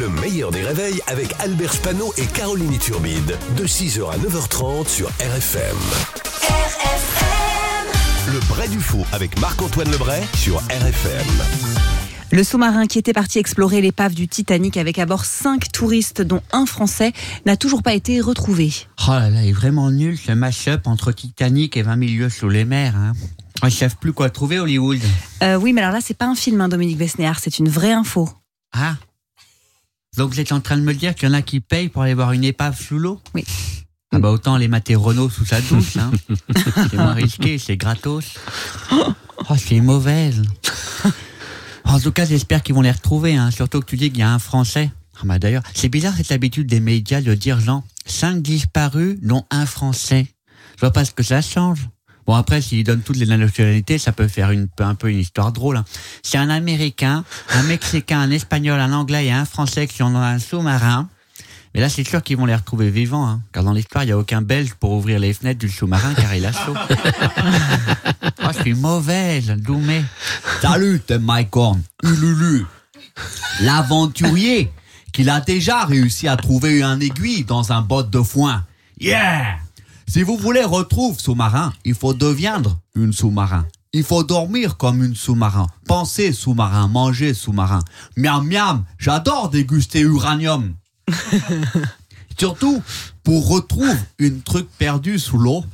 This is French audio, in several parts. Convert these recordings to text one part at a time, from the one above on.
Le meilleur des réveils avec Albert Spano et Caroline Turbide. De 6h à 9h30 sur RFM. RFM. Le Bray du Faux avec Marc-Antoine Lebray sur RFM. Le sous-marin qui était parti explorer l'épave du Titanic avec à bord cinq touristes, dont un Français, n'a toujours pas été retrouvé. Oh là là, il est vraiment nul ce mash-up entre Titanic et 20 milieux sous les mers. Hein. ne savent plus quoi trouver, Hollywood? Euh, oui, mais alors là, c'est pas un film, hein, Dominique Besnéard, c'est une vraie info. Ah Donc vous êtes en train de me dire qu'il y en a qui payent pour aller voir une épave sous l'eau? Oui. Ah bah autant les mater Renault sous sa douche. Hein. c'est moins risqué, c'est gratos. Oh, c'est mauvaise. En tout cas, j'espère qu'ils vont les retrouver, hein. surtout que tu dis qu'il y a un Français. Ah bah d'ailleurs, c'est bizarre cette habitude des médias de dire, Jean, cinq disparus, dont un Français. Je vois pas ce que ça change. Bon après, s'ils donnent toutes les nationalités, ça peut faire une, un peu une histoire drôle. Hein. C'est un Américain, un Mexicain, un Espagnol, un Anglais et un Français qui sont dans un sous-marin. Mais là, c'est sûr qu'ils vont les retrouver vivants, hein, car dans l'histoire, il n'y a aucun Belge pour ouvrir les fenêtres du sous-marin car il a chaud. oh, je suis mauvaise, Doumé. Salut, t'es Mike Horn, Ululu. L'aventurier qu'il a déjà réussi à trouver un aiguille dans un botte de foin. Yeah! Si vous voulez retrouver sous-marin, il faut devenir une sous-marin. Il faut dormir comme une sous-marin, penser sous-marin, manger sous-marin. Miam miam, j'adore déguster uranium. Surtout, pour retrouver une truc perdu sous l'eau,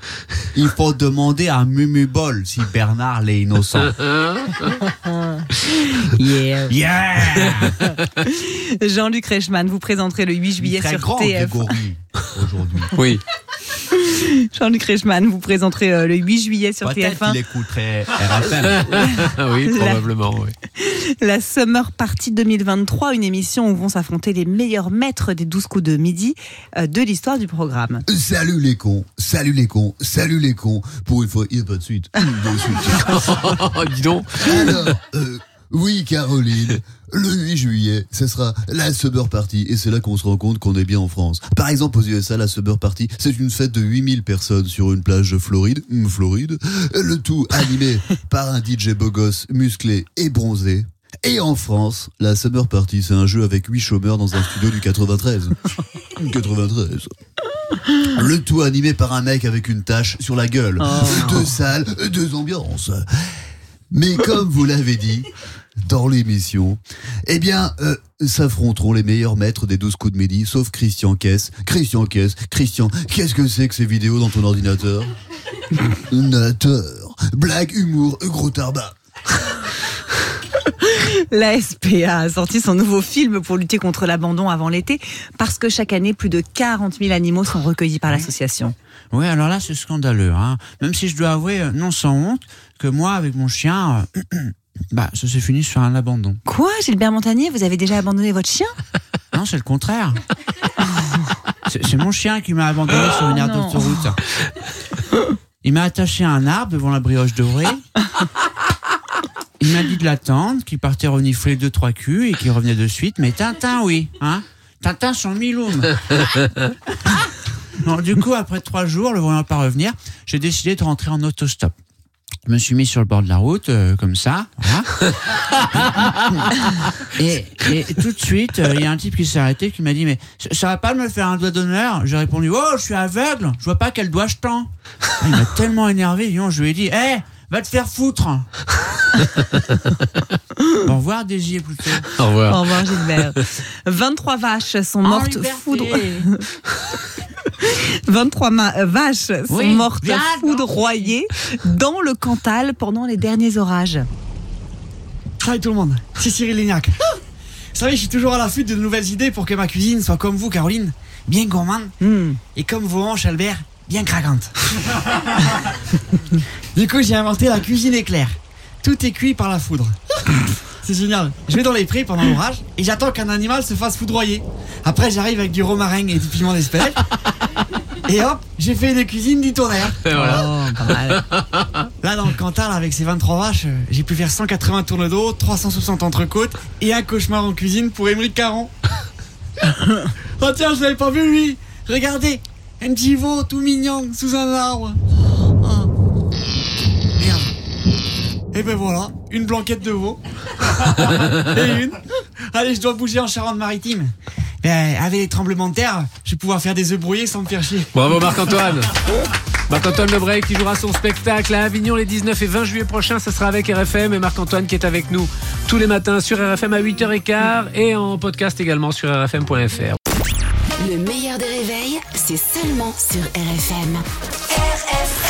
il faut demander à Mumubol si Bernard l'est innocent. yeah. Yeah Jean-Luc Reichmann, vous présenterez le 8 juillet Très sur grand, TF. Aujourd'hui. Oui. Jean-Luc Reichmann, vous présenterez euh, le 8 juillet sur Peut-être TF1 qu'il écouterait RFM. oui, La- probablement. Oui. la Summer Party 2023, une émission où vont s'affronter les meilleurs maîtres des 12 coups de midi euh, de l'histoire du programme. Salut les cons, salut les cons, salut les cons. Pour une fois, il n'y a pas de suite. De suite. Oh, dis donc. Alors, euh, oui, Caroline, le 8 juillet, ce sera la Summer Party. Et c'est là qu'on se rend compte qu'on est bien en France. Par exemple, aux USA, la Summer Party, c'est une fête de 8000 personnes sur une plage de Floride. hum, Floride. Le tout animé par un DJ beau gosse, musclé et bronzé. Et en France, la Summer Party, c'est un jeu avec 8 chômeurs dans un studio du 93. 93. Le tout animé par un mec avec une tache sur la gueule. Deux salles, deux ambiances. Mais comme vous l'avez dit dans l'émission, eh bien, euh, s'affronteront les meilleurs maîtres des 12 coups de midi, sauf Christian Kess. Christian Kess, Christian, qu'est-ce que c'est que ces vidéos dans ton ordinateur? Nateur, blague, humour, gros tarbat. La SPA a sorti son nouveau film pour lutter contre l'abandon avant l'été parce que chaque année, plus de 40 000 animaux sont recueillis par l'association. Oui, alors là, c'est scandaleux. Hein. Même si je dois avouer, euh, non sans honte, que moi, avec mon chien, euh, bah, ça s'est fini sur un abandon. Quoi, Gilbert Montagnier, vous avez déjà abandonné votre chien? Non, c'est le contraire. C'est mon chien qui m'a abandonné sur une aire d'autoroute. Il m'a attaché à un arbre devant la brioche dorée. Il m'a dit de l'attendre, qu'il partait renifler deux, trois culs et qu'il revenait de suite. Mais Tintin, oui. Hein Tintin, son miloum. Bon, du coup, après trois jours, le voyant pas revenir, j'ai décidé de rentrer en autostop. Je me suis mis sur le bord de la route, euh, comme ça. voilà. et, et tout de suite, euh, il y a un type qui s'est arrêté qui m'a dit Mais ça- va pas me faire un doigt d'honneur? J'ai répondu Oh, je suis aveugle, je vois pas quel doigt je tends. Ah, Il m'a tellement énervé, je lui ai dit Hé, va te faire foutre Au revoir, Désier, plutôt. Au revoir. Au revoir Gilbert. 23 vaches sont mortes liberté. Foudroyées. 23 ma- euh, vaches sont Oui, mortes bien foudroyées dans le Cantal pendant les derniers orages. Salut tout le monde, c'est Cyril Lignac. Vous savez, je suis toujours à l'affût de nouvelles idées pour que ma cuisine soit comme vous, Caroline, bien gourmande, Hmm. et comme vos hanches, Albert, bien craquantes. du coup, j'ai inventé la cuisine éclair. Tout est cuit par la foudre. C'est génial. Je vais dans les prés pendant l'orage et j'attends qu'un animal se fasse foudroyer. Après, j'arrive avec du romarin et du piment d'espelette. Et hop, j'ai fait une cuisine du tonnerre. Et voilà. Oh, pas mal. Là, dans le Cantal, avec ces 23 vaches, euh, j'ai pu faire 180 tours d'eau, 360 entrecôtes et un cauchemar en cuisine pour Émeric Caron. oh tiens, je l'avais pas vu lui Regardez Un tout mignon sous un arbre. Oh. Merde. Et ben voilà, une blanquette de veau. et une. Allez, je dois bouger en Charente-Maritime. Ben, avec les tremblements de terre, je vais pouvoir faire des œufs brouillés sans me faire chier. Bravo Marc-Antoine. Marc-Antoine Lebrec qui jouera son spectacle à Avignon les 19 et 20 juillet prochains. Ça sera avec RFM et Marc-Antoine qui est avec nous tous les matins sur RFM à 8h15 et en podcast également sur rfm.fr. Le meilleur des réveils, c'est seulement sur RFM. RFM.